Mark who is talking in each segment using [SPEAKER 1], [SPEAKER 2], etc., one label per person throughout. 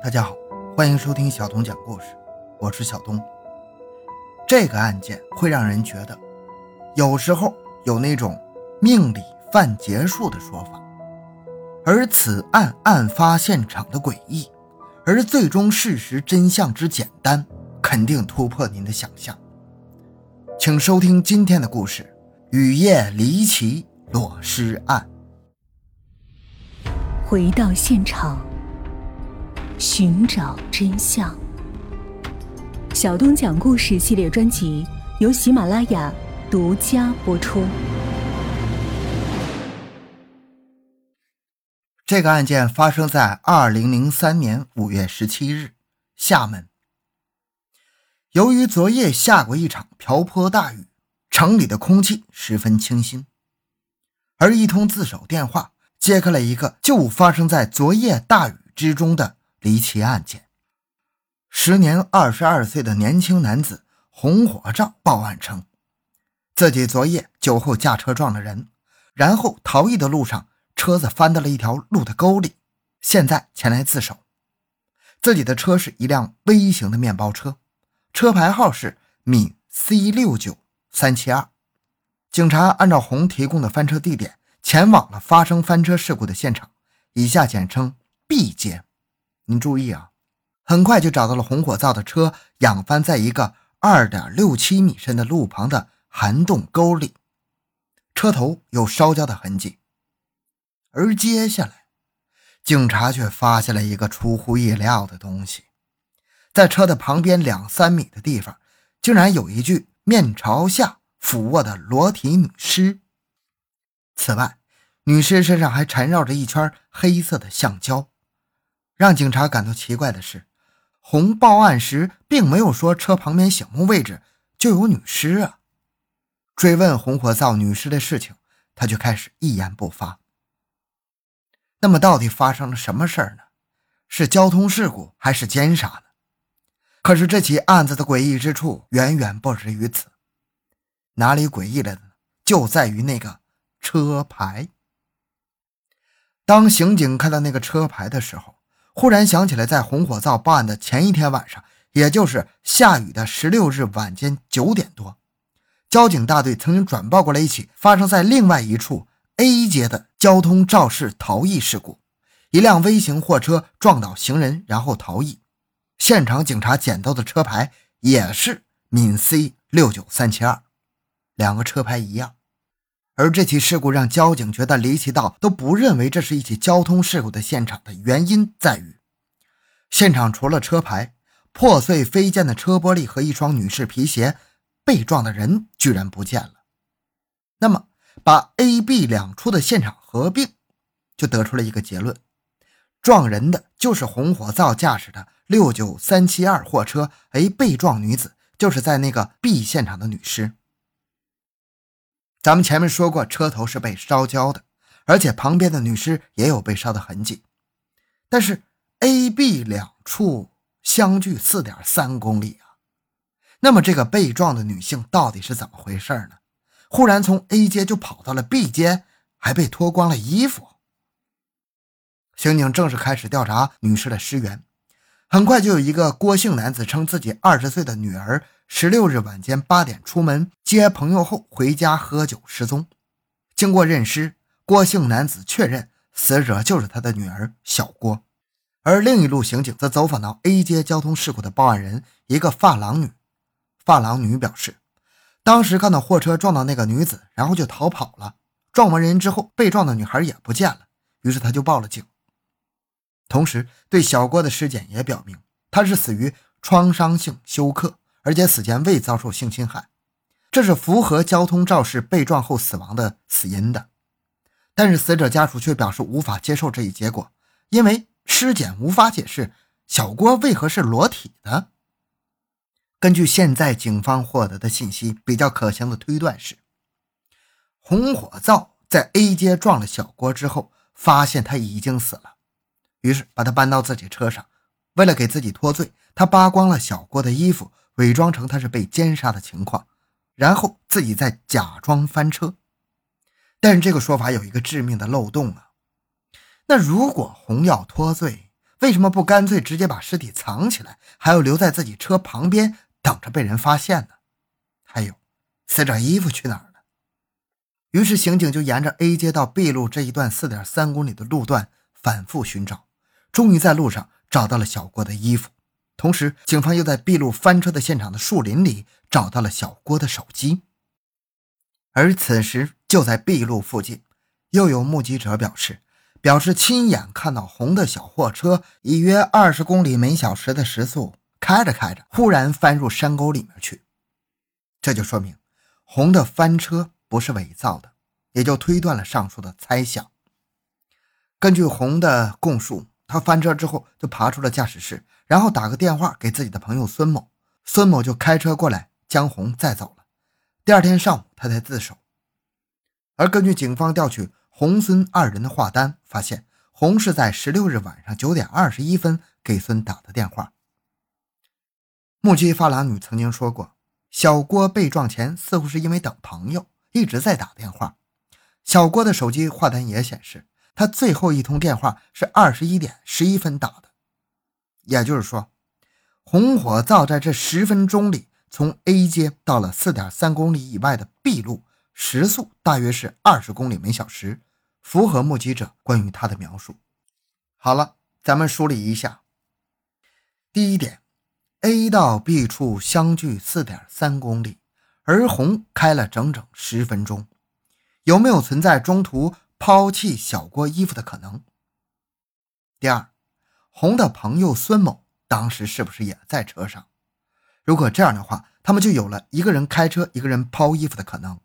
[SPEAKER 1] 大家好，欢迎收听小东讲故事，我是小东。这个案件会让人觉得，有时候有那种命里犯劫数的说法，而此案案发现场的诡异，而最终事实真相之简单，肯定突破您的想象。请收听今天的故事：雨夜离奇裸尸案。
[SPEAKER 2] 回到现场。寻找真相。小东讲故事系列专辑由喜马拉雅独家播出。
[SPEAKER 1] 这个案件发生在二零零三年五月十七日，厦门。由于昨夜下过一场瓢泼大雨，城里的空气十分清新，而一通自首电话揭开了一个就发生在昨夜大雨之中的。离奇案件，时年二十二岁的年轻男子洪火照报案称，自己昨夜酒后驾车撞了人，然后逃逸的路上车子翻到了一条路的沟里，现在前来自首。自己的车是一辆微型的面包车，车牌号是闽 C 六九三七二。警察按照洪提供的翻车地点，前往了发生翻车事故的现场，以下简称 B 街。您注意啊，很快就找到了红火灶的车仰翻在一个二点六七米深的路旁的涵洞沟里，车头有烧焦的痕迹。而接下来，警察却发现了一个出乎意料的东西，在车的旁边两三米的地方，竟然有一具面朝下俯卧的裸体女尸。此外，女尸身上还缠绕着一圈黑色的橡胶。让警察感到奇怪的是，红报案时并没有说车旁边醒目位置就有女尸啊。追问红火灶女尸的事情，他却开始一言不发。那么，到底发生了什么事儿呢？是交通事故还是奸杀呢？可是这起案子的诡异之处远远不止于此。哪里诡异了呢？就在于那个车牌。当刑警看到那个车牌的时候，忽然想起来，在红火灶报案的前一天晚上，也就是下雨的十六日晚间九点多，交警大队曾经转报过来一起发生在另外一处 A 街的交通肇事逃逸事故，一辆微型货车撞倒行人然后逃逸，现场警察捡到的车牌也是闽 C 六九三七二，两个车牌一样。而这起事故让交警觉得离奇到都不认为这是一起交通事故的现场的原因在于，现场除了车牌、破碎飞溅的车玻璃和一双女士皮鞋，被撞的人居然不见了。那么，把 A、B 两处的现场合并，就得出了一个结论：撞人的就是红火灶驾驶的六九三七二货车，而被撞女子就是在那个 B 现场的女尸。咱们前面说过，车头是被烧焦的，而且旁边的女尸也有被烧的痕迹。但是 A、B 两处相距四点三公里啊，那么这个被撞的女性到底是怎么回事呢？忽然从 A 街就跑到了 B 街，还被脱光了衣服。刑警正式开始调查女尸的尸源，很快就有一个郭姓男子称自己二十岁的女儿。十六日晚间八点出门接朋友后回家喝酒失踪。经过认尸，郭姓男子确认死者就是他的女儿小郭。而另一路刑警则走访到 A 街交通事故的报案人，一个发廊女。发廊女表示，当时看到货车撞到那个女子，然后就逃跑了。撞完人之后，被撞的女孩也不见了，于是他就报了警。同时，对小郭的尸检也表明，他是死于创伤性休克。而且死前未遭受性侵害，这是符合交通肇事被撞后死亡的死因的。但是死者家属却表示无法接受这一结果，因为尸检无法解释小郭为何是裸体的。根据现在警方获得的信息，比较可行的推断是，红火灶在 A 街撞了小郭之后，发现他已经死了，于是把他搬到自己车上，为了给自己脱罪，他扒光了小郭的衣服。伪装成他是被奸杀的情况，然后自己再假装翻车。但是这个说法有一个致命的漏洞啊！那如果洪要脱罪，为什么不干脆直接把尸体藏起来，还要留在自己车旁边等着被人发现呢？还有，死者衣服去哪儿了？于是刑警就沿着 A 街到 B 路这一段四点三公里的路段反复寻找，终于在路上找到了小郭的衣服。同时，警方又在 B 路翻车的现场的树林里找到了小郭的手机。而此时，就在 B 路附近，又有目击者表示。表示亲眼看到红的小货车以约二十公里每小时的时速开着开着，忽然翻入山沟里面去。这就说明红的翻车不是伪造的，也就推断了上述的猜想。根据红的供述，他翻车之后就爬出了驾驶室，然后打个电话给自己的朋友孙某，孙某就开车过来将红载走了。第二天上午，他才自首。而根据警方调取。红孙二人的话单发现，红是在十六日晚上九点二十一分给孙打的电话。目击发廊女曾经说过，小郭被撞前似乎是因为等朋友，一直在打电话。小郭的手机话单也显示，他最后一通电话是二十一点十一分打的。也就是说，红火灶在这十分钟里，从 A 街到了四点三公里以外的 B 路，时速大约是二十公里每小时。符合目击者关于他的描述。好了，咱们梳理一下。第一点，A 到 B 处相距四点三公里，而红开了整整十分钟，有没有存在中途抛弃小郭衣服的可能？第二，红的朋友孙某当时是不是也在车上？如果这样的话，他们就有了一个人开车，一个人抛衣服的可能。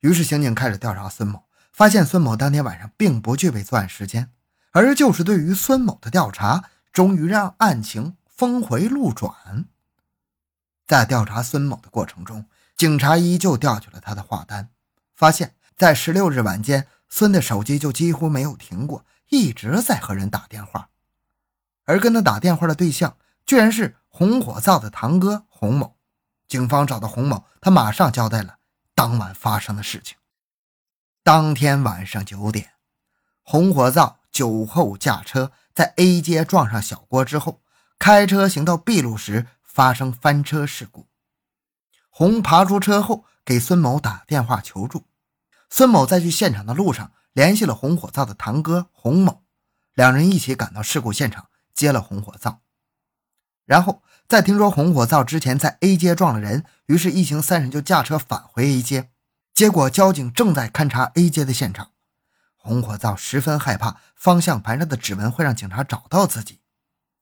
[SPEAKER 1] 于是刑警开始调查孙某。发现孙某当天晚上并不具备作案时间，而就是对于孙某的调查，终于让案情峰回路转。在调查孙某的过程中，警察依旧调取了他的话单，发现，在十六日晚间，孙的手机就几乎没有停过，一直在和人打电话，而跟他打电话的对象，居然是红火灶的堂哥洪某。警方找到洪某，他马上交代了当晚发生的事情。当天晚上九点，红火灶酒后驾车，在 A 街撞上小郭之后，开车行到 B 路时发生翻车事故。红爬出车后给孙某打电话求助，孙某在去现场的路上联系了红火灶的堂哥洪某，两人一起赶到事故现场接了红火灶。然后在听说红火灶之前在 A 街撞了人，于是一行三人就驾车返回 A 街。结果，交警正在勘察 A 街的现场，红火灶十分害怕方向盘上的指纹会让警察找到自己，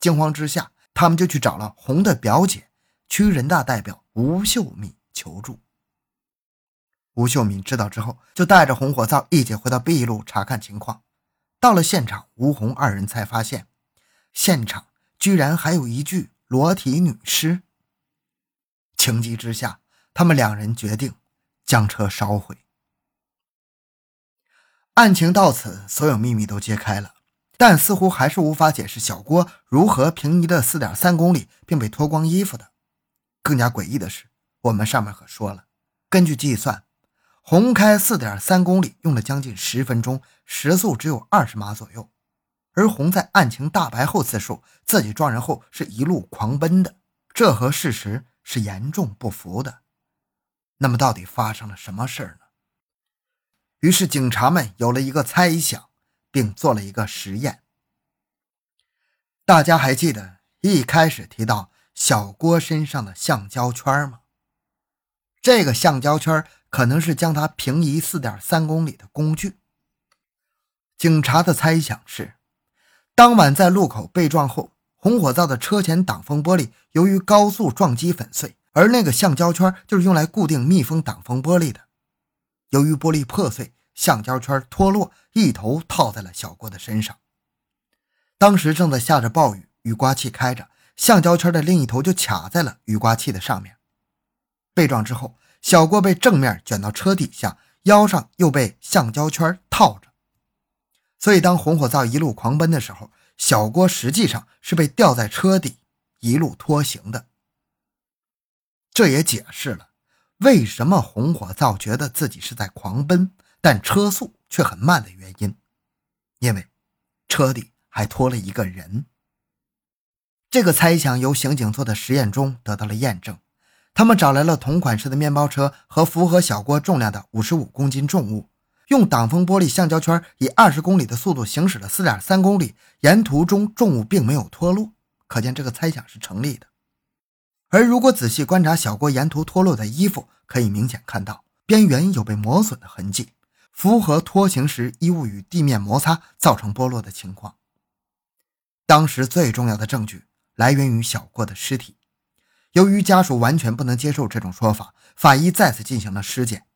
[SPEAKER 1] 惊慌之下，他们就去找了红的表姐，区人大代表吴秀敏求助。吴秀敏知道之后，就带着红火灶一起回到 B 路查看情况。到了现场，吴红二人才发现，现场居然还有一具裸体女尸。情急之下，他们两人决定。将车烧毁。案情到此，所有秘密都揭开了，但似乎还是无法解释小郭如何平移的四点三公里并被脱光衣服的。更加诡异的是，我们上面可说了，根据计算，红开四点三公里用了将近十分钟，时速只有二十码左右，而红在案情大白后自述自己撞人后是一路狂奔的，这和事实是严重不符的。那么到底发生了什么事儿呢？于是警察们有了一个猜想，并做了一个实验。大家还记得一开始提到小郭身上的橡胶圈吗？这个橡胶圈可能是将他平移四点三公里的工具。警察的猜想是，当晚在路口被撞后，红火灶的车前挡风玻璃由于高速撞击粉碎。而那个橡胶圈就是用来固定密封挡风玻璃的。由于玻璃破碎，橡胶圈脱落，一头套在了小郭的身上。当时正在下着暴雨，雨刮器开着，橡胶圈的另一头就卡在了雨刮器的上面。被撞之后，小郭被正面卷到车底下，腰上又被橡胶圈套着。所以，当红火灶一路狂奔的时候，小郭实际上是被吊在车底，一路拖行的。这也解释了为什么红火灶觉得自己是在狂奔，但车速却很慢的原因，因为车底还。拖了一个人。这个猜想由刑警做的实验中得到了验证。他们找来了同款式的面包车和符合小郭重量的五十五公斤重物，用挡风玻璃橡胶圈以二十公里的速度行驶了四点三公里，沿途中重物并没有脱落，可见这个猜想是成立的。而如果仔细观察小郭沿途脱落的衣服，可以明显看到边缘有被磨损的痕迹，符合拖行时衣物与地面摩擦造成剥落的情况。当时最重要的证据来源于小郭的尸体，由于家属完全不能接受这种说法，法医再次进行了尸检。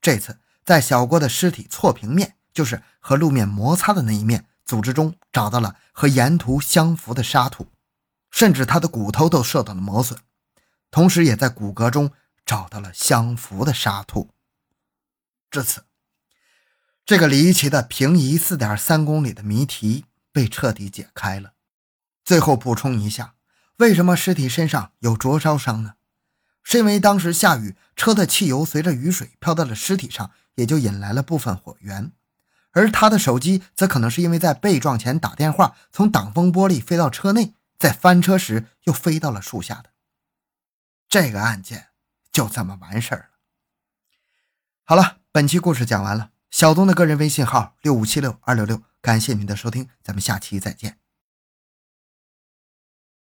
[SPEAKER 1] 这次在小郭的尸体错平面，就是和路面摩擦的那一面组织中，找到了和沿途相符的沙土，甚至他的骨头都受到了磨损。同时，也在骨骼中找到了相符的沙土。至此，这个离奇的平移四点三公里的谜题被彻底解开了。最后补充一下，为什么尸体身上有灼烧伤呢？是因为当时下雨，车的汽油随着雨水飘到了尸体上，也就引来了部分火源。而他的手机则可能是因为在被撞前打电话，从挡风玻璃飞到车内，在翻车时又飞到了树下的。这个案件就这么完事儿了。好了，本期故事讲完了。小东的个人微信号六五七六二六六，感谢您的收听，咱们下期再见。